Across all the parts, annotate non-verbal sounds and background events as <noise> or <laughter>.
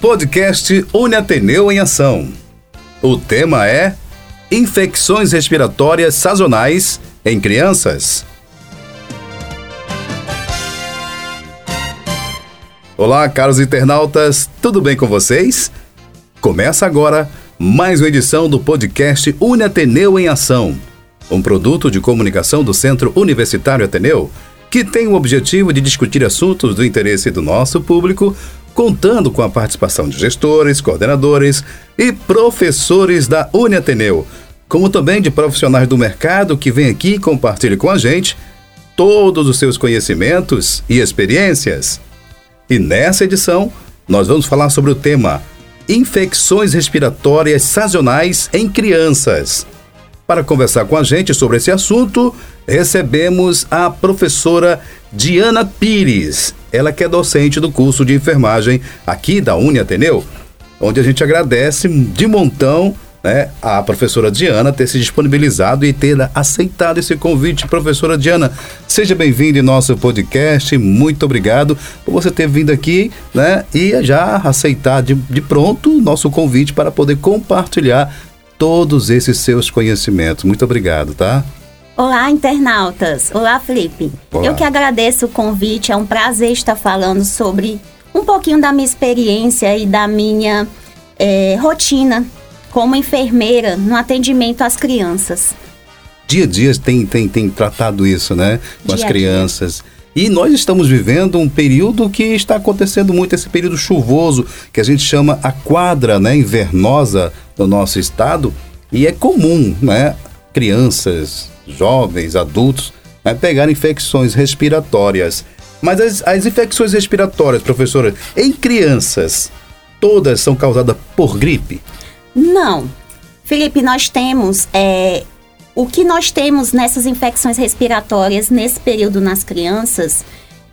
Podcast Uniateneu em Ação. O tema é Infecções respiratórias sazonais em crianças. Olá, caros internautas, tudo bem com vocês? Começa agora mais uma edição do podcast Uniateneu em Ação, um produto de comunicação do Centro Universitário Ateneu que tem o objetivo de discutir assuntos do interesse do nosso público, contando com a participação de gestores, coordenadores e professores da Uniateneu, como também de profissionais do mercado que vêm aqui e compartilham com a gente todos os seus conhecimentos e experiências. E nessa edição, nós vamos falar sobre o tema Infecções respiratórias sazonais em crianças. Para conversar com a gente sobre esse assunto, recebemos a professora Diana Pires. Ela que é docente do curso de enfermagem aqui da Uni Ateneu, onde a gente agradece de montão né, a professora Diana ter se disponibilizado e ter aceitado esse convite. Professora Diana, seja bem-vinda em nosso podcast. Muito obrigado por você ter vindo aqui né, e já aceitar de, de pronto o nosso convite para poder compartilhar todos esses seus conhecimentos. Muito obrigado, tá? Olá, internautas. Olá, Felipe. Olá. Eu que agradeço o convite. É um prazer estar falando sobre um pouquinho da minha experiência e da minha é, rotina como enfermeira no atendimento às crianças. Dia a dia tem, tem, tem tratado isso, né? Com dia as crianças. E nós estamos vivendo um período que está acontecendo muito, esse período chuvoso, que a gente chama a quadra né, invernosa do nosso estado. E é comum, né? Crianças, jovens, adultos, né, pegarem infecções respiratórias. Mas as, as infecções respiratórias, professora, em crianças, todas são causadas por gripe? Não. Felipe, nós temos. É, o que nós temos nessas infecções respiratórias nesse período nas crianças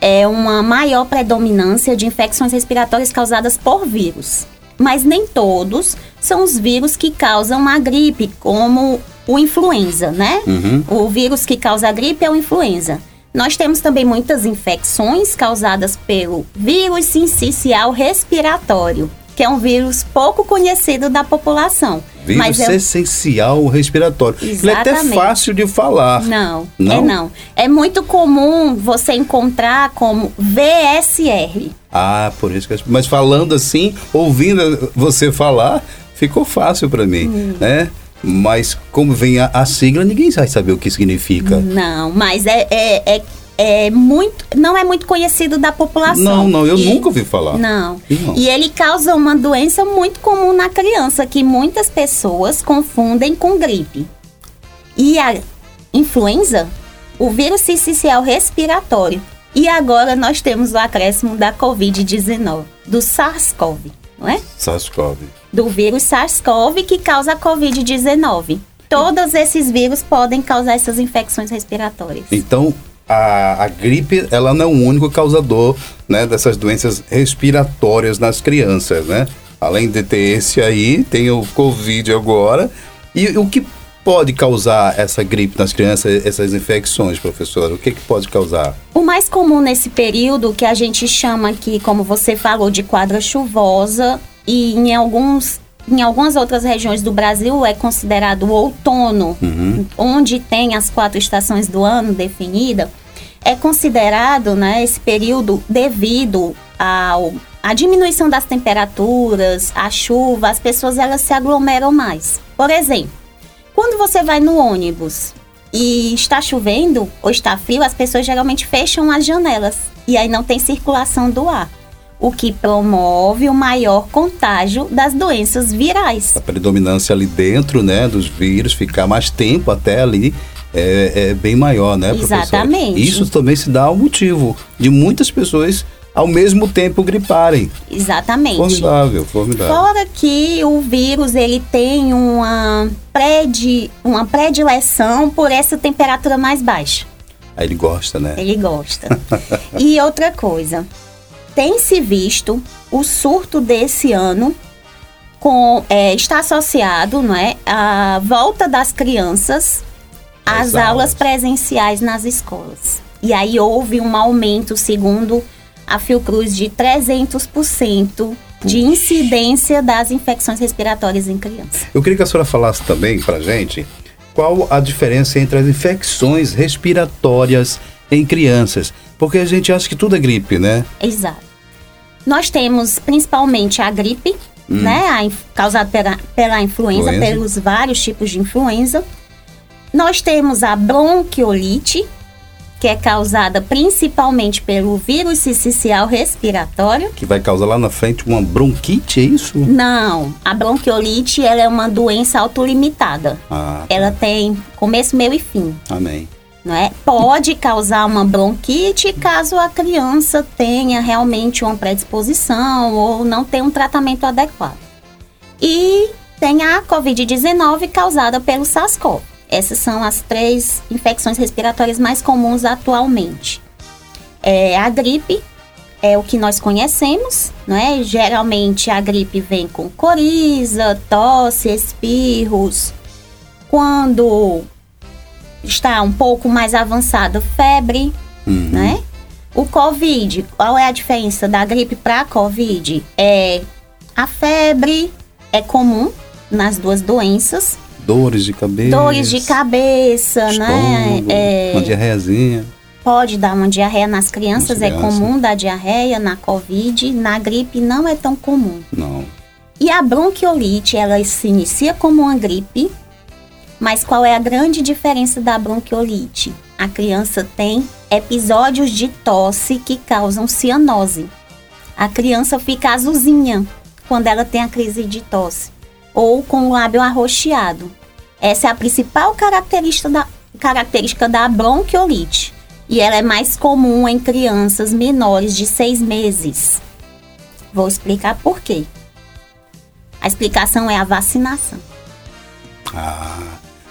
é uma maior predominância de infecções respiratórias causadas por vírus. Mas nem todos são os vírus que causam a gripe, como o influenza, né? Uhum. O vírus que causa a gripe é o influenza. Nós temos também muitas infecções causadas pelo vírus sincicial respiratório, que é um vírus pouco conhecido da população. Vírus mas é... essencial respiratório. Exatamente. Ele é até fácil de falar. Não, não, é não. É muito comum você encontrar como VSR. Ah, por isso que... Mas falando assim, ouvindo você falar, ficou fácil para mim, hum. né? Mas como vem a, a, sigla, ninguém vai saber o que significa. Não, mas é, é, é é muito, não é muito conhecido da população. Não, não, eu e, nunca ouvi falar. Não. não. E ele causa uma doença muito comum na criança que muitas pessoas confundem com gripe. E a influenza, o vírus sincicial respiratório. E agora nós temos o acréscimo da COVID-19, do SARS-CoV, não é? SARS-CoV. Do vírus SARS-CoV que causa a COVID-19. Todos esses vírus podem causar essas infecções respiratórias. Então, a, a, gripe ela não é o único causador né, dessas doenças respiratórias nas crianças, né? Além de ter esse aí, tem o Covid agora. E o que pode causar essa gripe nas crianças, essas infecções, professora? O que, que pode causar? O mais comum nesse período, que a gente chama aqui, como você falou, de quadra chuvosa, e em alguns em algumas outras regiões do Brasil é considerado o outono, uhum. onde tem as quatro estações do ano definida é considerado né, esse período devido ao a diminuição das temperaturas, a chuva, as pessoas elas se aglomeram mais. Por exemplo, quando você vai no ônibus e está chovendo ou está frio, as pessoas geralmente fecham as janelas e aí não tem circulação do ar, o que promove o maior contágio das doenças virais. A predominância ali dentro, né, dos vírus, ficar mais tempo até ali é, é bem maior, né, professor? Exatamente. Isso também se dá ao motivo de muitas pessoas ao mesmo tempo griparem. Exatamente. Formidável, formidável. Fora que o vírus ele tem uma, predi, uma predileção por essa temperatura mais baixa. Aí ele gosta, né? Ele gosta. <laughs> e outra coisa, tem se visto o surto desse ano com é, está associado, não é, a volta das crianças as, aulas. aulas presenciais nas escolas. E aí houve um aumento, segundo a Fiocruz, de 300% de incidência das infecções respiratórias em criança. Eu queria que a senhora falasse também pra gente qual a diferença entre as infecções respiratórias em crianças, porque a gente acha que tudo é gripe, né? Exato. Nós temos principalmente a gripe, né, a causada pela, pela influenza, Influenza. pelos vários tipos de influenza. Nós temos a bronquiolite, que é causada principalmente pelo vírus sincicial respiratório. Que vai causar lá na frente uma bronquite, é isso? Não, a bronquiolite ela é uma doença autolimitada. Ah, Ela tem começo, meio e fim. amém. não é? Pode causar uma bronquite caso a criança tenha realmente uma predisposição ou não tenha um tratamento adequado. E tem a Covid-19 causada pelo SARS-CoV. Essas são as três infecções respiratórias mais comuns atualmente. É, a gripe é o que nós conhecemos, não é? Geralmente a gripe vem com coriza, tosse, espirros. Quando está um pouco mais avançada, febre, Uhum. né? O Covid, qual é a diferença da gripe para a Covid? É a febre é comum nas duas doenças, Dores de cabeça. dores de cabeça, né? estômago, É, Uma diarreiazinha. pode dar uma diarreia nas crianças, Nas é crianças. comum dar diarreia na Covid, na gripe não é tão comum. Não. E a bronquiolite, ela se inicia como uma gripe, mas qual é a grande diferença da bronquiolite? A criança tem episódios de tosse que causam cianose. A criança fica azulzinha quando ela tem a crise de tosse, ou com o lábio arroxeado. Essa é a principal característica da, característica da bronquiolite. E ela é mais comum em crianças menores de seis meses. Vou explicar por quê. A explicação é a vacinação. Ah,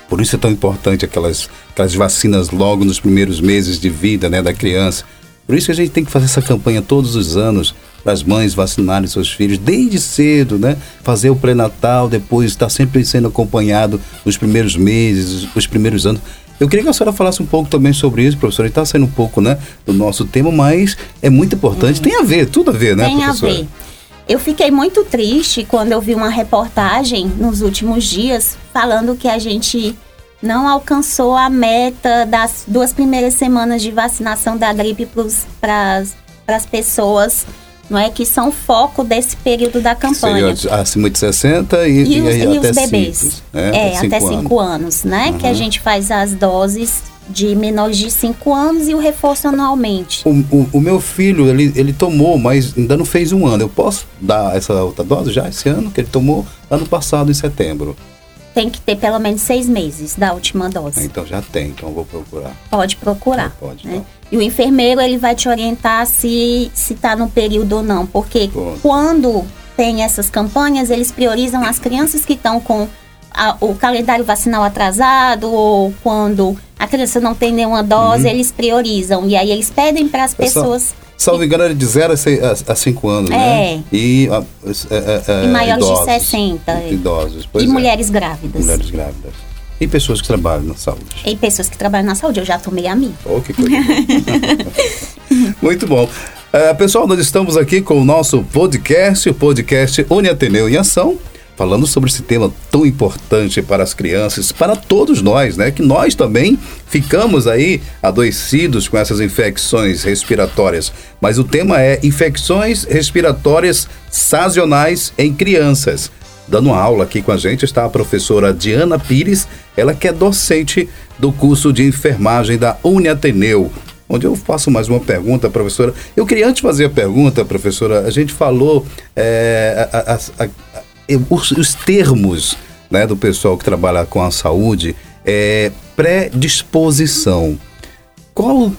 por isso é tão importante aquelas, aquelas vacinas logo nos primeiros meses de vida né, da criança. Por isso que a gente tem que fazer essa campanha todos os anos para as mães vacinarem seus filhos desde cedo, né? Fazer o pré-natal, depois estar sempre sendo acompanhado nos primeiros meses, os primeiros anos. Eu queria que a senhora falasse um pouco também sobre isso, professora. Está saindo um pouco, né, do nosso tema, mas é muito importante. Tem a ver, tudo a ver, né, Tem a professora? ver. Eu fiquei muito triste quando eu vi uma reportagem nos últimos dias falando que a gente não alcançou a meta das duas primeiras semanas de vacinação da gripe para as pessoas, não é que são foco desse período da campanha. Seria acima de 60 e, E, os, e e até os bebês. cinco, né? é, até cinco 5 anos, né? Que a Uhum. gente faz as doses de menores de 5 anos e o reforço anualmente. O, o, o meu filho, ele, ele tomou, mas ainda não fez um ano. Eu posso dar essa outra dose já esse ano? Que ele tomou ano passado, em setembro. Tem que ter pelo menos seis meses da última dose. Então já tem, então vou procurar. Pode procurar. Pode, né? então. E o enfermeiro ele vai te orientar se se está no período ou não, porque quando tem essas campanhas eles priorizam as crianças que estão com a- o calendário vacinal atrasado ou quando a criança não tem nenhuma dose eles priorizam e aí eles pedem para as Uhum. Pessoal, pessoas Salvo engano, era de 0 a 5 anos, né? É. E, a- é, é, é, E maiores de idosos. 60, é. Idosos, pois e é. mulheres grávidas Mulheres grávidas. E pessoas que trabalham na saúde. e pessoas que trabalham na saúde. Eu já tomei a minha. Oh, que coisa. <laughs> Muito bom. É, pessoal, nós estamos aqui com o nosso podcast, o podcast Uni Ateneu em Ação, falando sobre esse tema tão importante para as crianças, para todos nós, né? Que nós também ficamos aí adoecidos com essas infecções respiratórias. Mas o tema é infecções respiratórias sazonais em crianças. Dando aula aqui com a gente está a professora Diana Pires, ela que é docente do curso de enfermagem da Uniateneu. Onde eu faço mais uma pergunta, professora. Eu queria antes fazer a pergunta, professora. A gente falou é, a- a- a- os, os termos né, do pessoal que trabalha com a saúde. É, predisposição. Qual,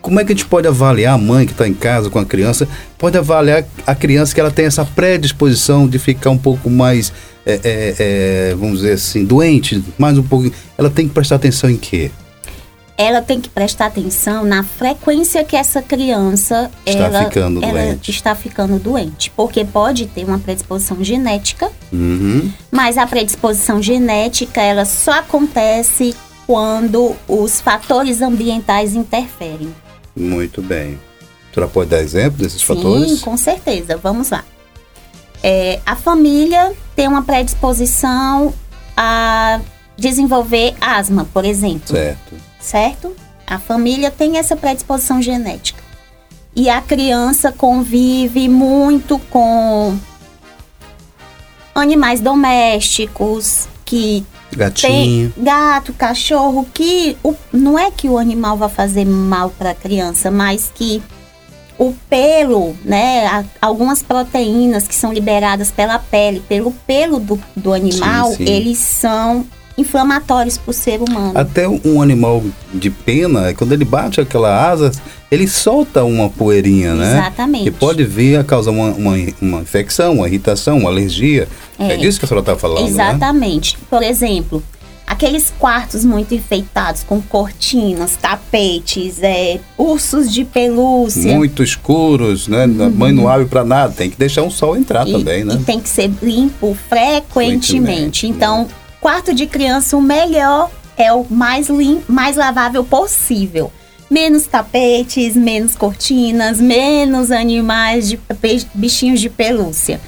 como é que a gente pode avaliar a mãe que está em casa com a criança? Pode avaliar a criança que ela tem essa predisposição de ficar um pouco mais, é, é, é, vamos dizer assim, doente, mais um pouco. Ela tem que prestar atenção em quê? ela tem que prestar atenção na frequência que essa criança Está ela, ficando ela doente. está ficando doente, porque pode ter uma predisposição genética, Uhum. mas a predisposição genética ela só acontece quando os fatores ambientais interferem. Muito bem. A senhora pode dar exemplo desses Sim, fatores? com certeza. Vamos lá. É, a família tem uma predisposição a desenvolver asma, por exemplo. Certo. Certo? A família tem essa predisposição genética. E a criança convive muito com animais domésticos que Gatinho. tem gato, cachorro, que o, não é que o animal vai fazer mal para a criança, mas que o pelo, né, algumas proteínas que são liberadas pela pele, pelo pelo do, do animal, sim. eles são inflamatórios para o ser humano. Até um animal de pena, quando ele bate aquela asa, ele solta uma poeirinha, né? Exatamente. Que pode vir a causar uma, uma, uma infecção, uma irritação, uma alergia. É, É. disso que a senhora está falando, né? Exatamente. Por exemplo, aqueles quartos muito enfeitados com cortinas, tapetes, é, ursos de pelúcia. Muito escuros, né? A mãe não abre para nada, tem que deixar um sol entrar e, também, né? e tem que ser limpo frequentemente. Frequentemente, Então, quarto de criança, o melhor é o mais limpo, mais lavável possível. Menos tapetes, menos cortinas, menos animais de bichinhos de pelúcia.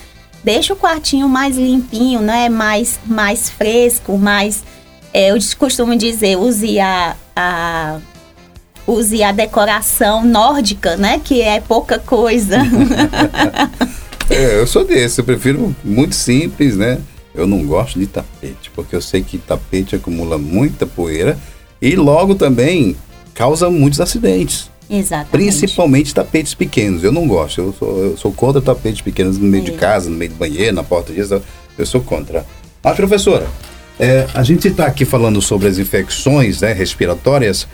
Deixa o quartinho mais limpinho, né? Mais, mais fresco, mais. é, eu costumo dizer, use a, a use a decoração nórdica, né? Que é pouca coisa. <laughs> É, eu sou desse, eu prefiro muito simples, né? Eu não gosto de tapete, porque eu sei que tapete acumula muita poeira e logo também causa muitos acidentes. Exatamente. Principalmente tapetes pequenos. Eu não gosto. Eu sou, eu sou contra tapetes pequenos no meio de É. casa, no meio do banheiro, na porta disso. Eu sou contra. Mas, professora, é, a gente está aqui falando sobre as infecções né, respiratórias.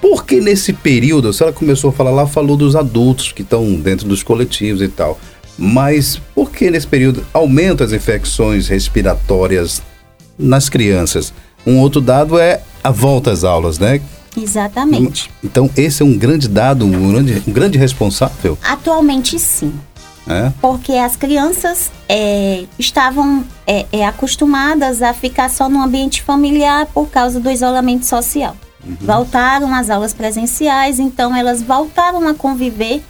Por que nesse período, a senhora começou a falar lá, falou dos adultos que estão dentro dos coletivos e tal. Mas por que nesse período aumenta as infecções respiratórias nas crianças? Um outro dado é a volta às aulas, né? Exatamente. Então, esse é um grande dado, um grande, um grande responsável, Atualmente sim, né? porque as crianças é, estavam é, é, acostumadas a ficar só no ambiente familiar por causa do isolamento social. Voltaram às aulas presenciais, então elas voltaram a conviver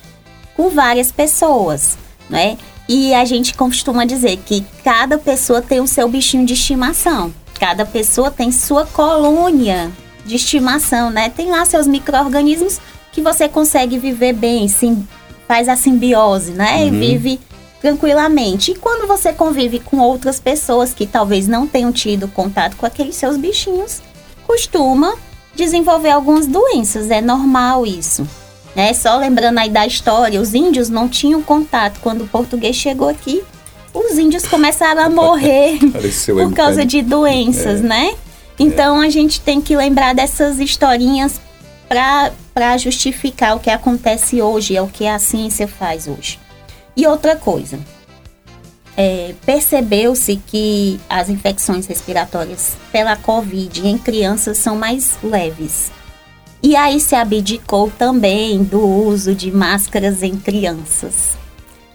com várias pessoas, né? E a gente costuma dizer que cada pessoa tem o seu bichinho de estimação. Cada pessoa tem sua colônia de estimação, né? Tem lá seus micro-organismos que você consegue viver bem, sim, faz a simbiose, né? E vive tranquilamente. E quando você convive com outras pessoas que talvez não tenham tido contato com aqueles seus bichinhos, costuma desenvolver algumas doenças. É normal isso. Né? Só lembrando aí da história, os índios não tinham contato. Quando o português chegou aqui, os índios começaram a morrer <laughs> por causa é. de doenças, né? Então a gente tem que lembrar dessas historinhas para justificar o que acontece hoje, é o que a ciência faz hoje. E outra coisa, é, percebeu-se que as infecções respiratórias pela Covid em crianças são mais leves. E aí se abdicou também do uso de máscaras em crianças.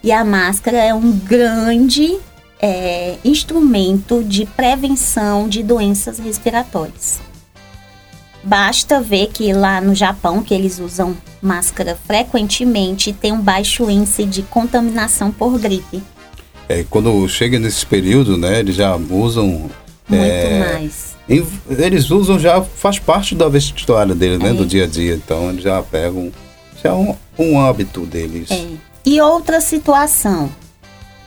E a máscara é um grande é, instrumento de prevenção de doenças respiratórias. Basta ver que lá no Japão, que eles usam máscara frequentemente, tem um baixo índice de contaminação por gripe. É, quando chega nesse período, né, eles já usam. Muito é, mais. em- eles usam já, faz parte da vestuária deles, né, É. do dia a dia. Então eles já pegam. Isso é um, um hábito deles. É. E outra situação,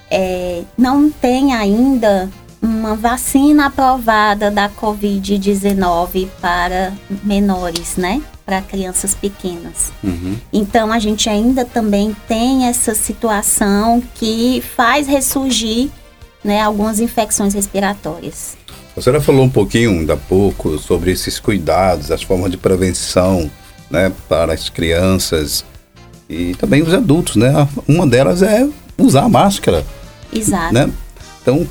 é, não tem ainda uma vacina aprovada da Covid-19 para menores, né? Para crianças pequenas. Uhum. Então a gente ainda também tem essa situação que faz ressurgir né, algumas infecções respiratórias. A senhora falou um pouquinho, ainda há pouco, sobre esses cuidados, as formas de prevenção né, para as crianças e também os adultos, né? Uma delas é usar a máscara, Exato. né? Então,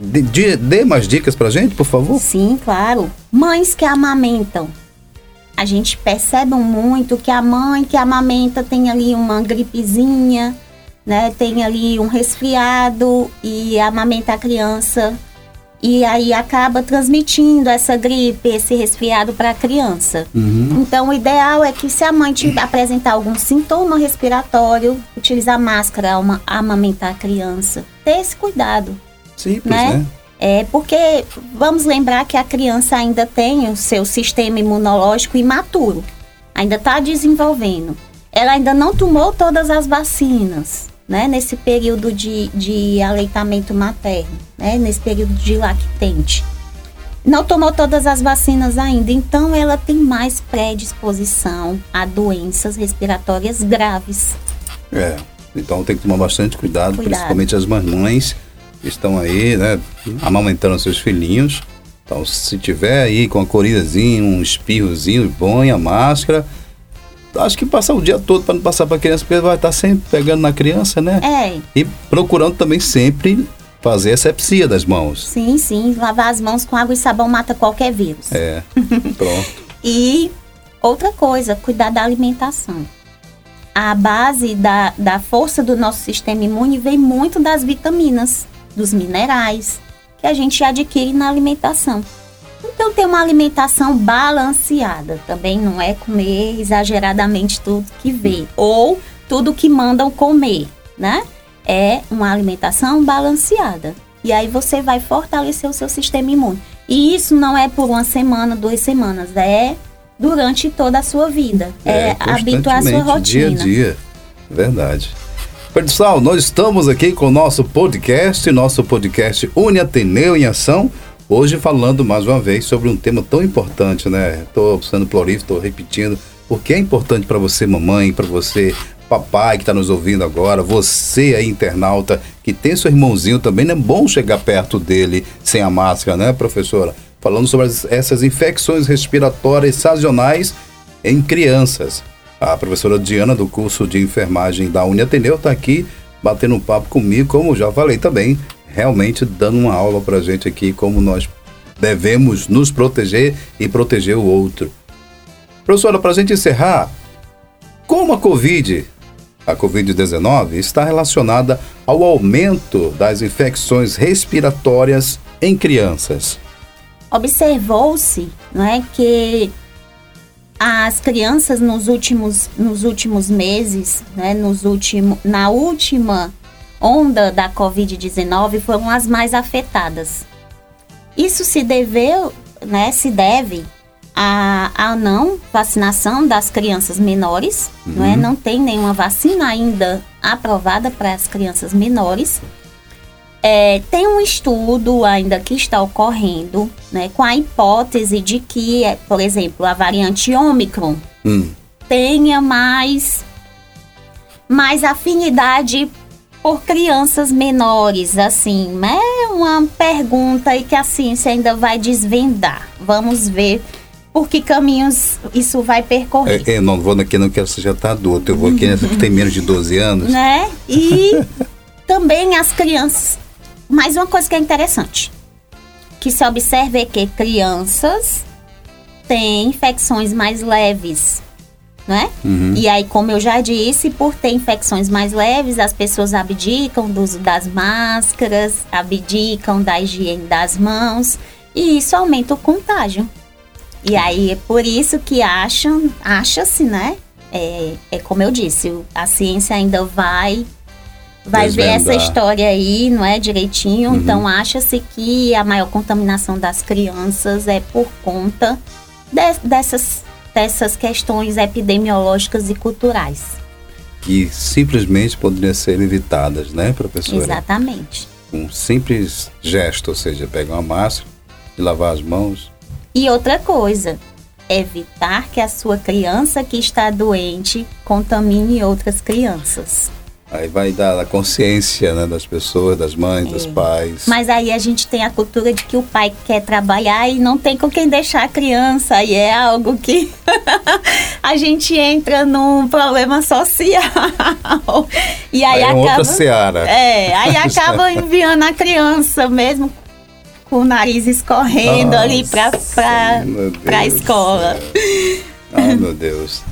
dê, dê- mais dicas pra gente, por favor. Sim, claro. Mães que amamentam. A gente percebe muito que a mãe que amamenta tem ali uma gripezinha, né? Tem ali um resfriado e amamenta a criança e aí acaba transmitindo essa gripe, esse resfriado para a criança. Uhum. Então, o ideal é que se a mãe te apresentar algum sintoma respiratório, utilizar máscara ao ama- amamentar a criança. Ter esse cuidado, Simples, né? né? É porque vamos lembrar que a criança ainda tem o seu sistema imunológico imaturo, ainda está desenvolvendo. Ela ainda não tomou todas as vacinas, né? Nesse período de, de aleitamento materno, né? Nesse período de lactente. Não tomou todas as vacinas ainda, então ela tem mais predisposição a doenças respiratórias graves. É. Então tem que tomar bastante cuidado, Cuidado. principalmente as mamães que estão aí, né, amamentando seus filhinhos. Então, se tiver aí com a corizazinha, um espirrozinho, põe a máscara. Acho que passar o dia todo para não passar para a criança, porque vai estar sempre pegando na criança, né? É, E procurando também sempre fazer asepsia das mãos. sim, sim. Lavar as mãos com água e sabão mata qualquer vírus. É. <laughs> Pronto. E outra coisa, cuidar da alimentação. A base da, da força do nosso sistema imune vem muito das vitaminas, dos minerais, que a gente adquire na alimentação. Então, ter uma alimentação balanceada também não é comer exageradamente tudo que vê, ou tudo que mandam comer, né? É uma alimentação balanceada. E aí você vai fortalecer o seu sistema imune. E isso não é por uma semana, duas semanas, é durante toda a sua vida. É, habituar a sua rotina. Dia a dia. Verdade. Pessoal, nós estamos aqui com o nosso podcast, nosso podcast Uni Ateneu em Ação. Hoje falando mais uma vez sobre um tema tão importante, né? Estou sendo prolífico, estou repetindo, porque é importante para você, mamãe, para você, papai que está nos ouvindo agora, você aí, internauta, que tem seu irmãozinho também, não é bom chegar perto dele sem a máscara, né, professora? Falando sobre as- essas infecções respiratórias sazonais em crianças. A professora Diana, do curso de enfermagem da Uniateneu, está aqui batendo um papo comigo, como já falei também, realmente dando uma aula para gente aqui, como nós devemos nos proteger e proteger o outro. Professora, para a gente encerrar, como a Covid, a Covid-19, está relacionada ao aumento das infecções respiratórias em crianças? observou-se não é, que as crianças nos últimos, nos últimos meses, né, nos último, na última onda da Covid-19 foram as mais afetadas. Isso se deveu, né, se deve à, à não vacinação das crianças menores, não é? Não tem nenhuma vacina ainda aprovada para as crianças menores. É, tem um estudo ainda que está ocorrendo, né, com a hipótese de que, é, por exemplo, a variante Ômicron Hum, tenha mais, mais afinidade por crianças menores, assim, é uma pergunta aí que a ciência ainda vai desvendar. Vamos ver por que caminhos isso vai percorrer. é, é, não vou aqui, não quero você já está adulto. Eu vou aqui nessa que tem menos de 12 anos. né? E <laughs> também as crianças. Mais uma coisa que é interessante, que se observa é que crianças têm infecções mais leves, né? E aí, como eu já disse, por ter infecções mais leves, as pessoas abdicam do uso das máscaras, abdicam da higiene das mãos, e isso aumenta o contágio. E aí é por isso que acham, acha-se, né? É, é como eu disse, a ciência ainda vai vai ver essa Desvendar. história aí, não é direitinho. Então acha-se que a maior contaminação das crianças é por conta de- dessas dessas questões epidemiológicas e culturais. Que simplesmente poderiam ser evitadas, né, professora? Exatamente. Um simples gesto, ou seja, pegar uma máscara e lavar as mãos. E outra coisa, evitar que a sua criança que está doente contamine outras crianças. Aí vai dar a consciência né, das pessoas, das mães, dos É. pais. Mas aí a gente tem a cultura de que o pai quer trabalhar e não tem com quem deixar a criança. E é algo que <laughs> a gente entra num problema social. E aí, Aí é acaba. outra seara. É, aí <laughs> acaba enviando a criança mesmo com o nariz escorrendo ali pra, meu pra Deus escola. Ai, meu Deus.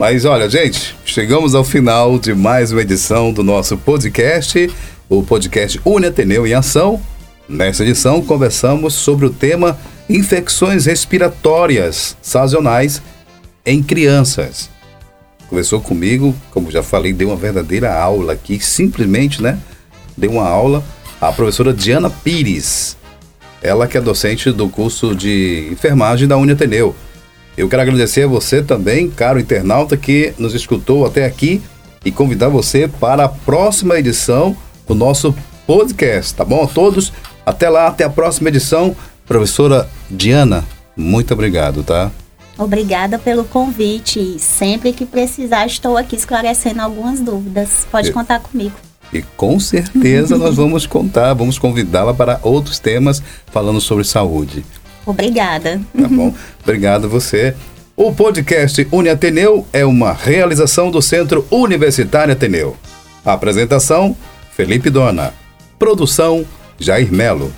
Mas olha, gente, chegamos ao final de mais uma edição do nosso podcast, o podcast Uni Ateneu em Ação. Nessa edição, conversamos sobre o tema infecções respiratórias sazonais em crianças. Conversou comigo, como já falei, deu uma verdadeira aula aqui, simplesmente, né? Deu uma aula a professora Diana Pires. Ela que é docente do curso de enfermagem da Uniateneu. Eu quero agradecer a você também, caro internauta, que nos escutou até aqui e convidar você para a próxima edição do nosso podcast, tá bom? A todos, até lá, até a próxima edição. Professora Diana, muito obrigado, tá? Obrigada pelo convite. Sempre que precisar, estou aqui esclarecendo algumas dúvidas. Pode contar comigo. E com certeza nós <laughs> vamos contar, vamos convidá-la para outros temas falando sobre saúde. Obrigada. Tá bom? Obrigado você. O podcast Uni Ateneu é uma realização do Centro Universitário Ateneu. Apresentação: Felipe Dona. Produção: Jair Melo.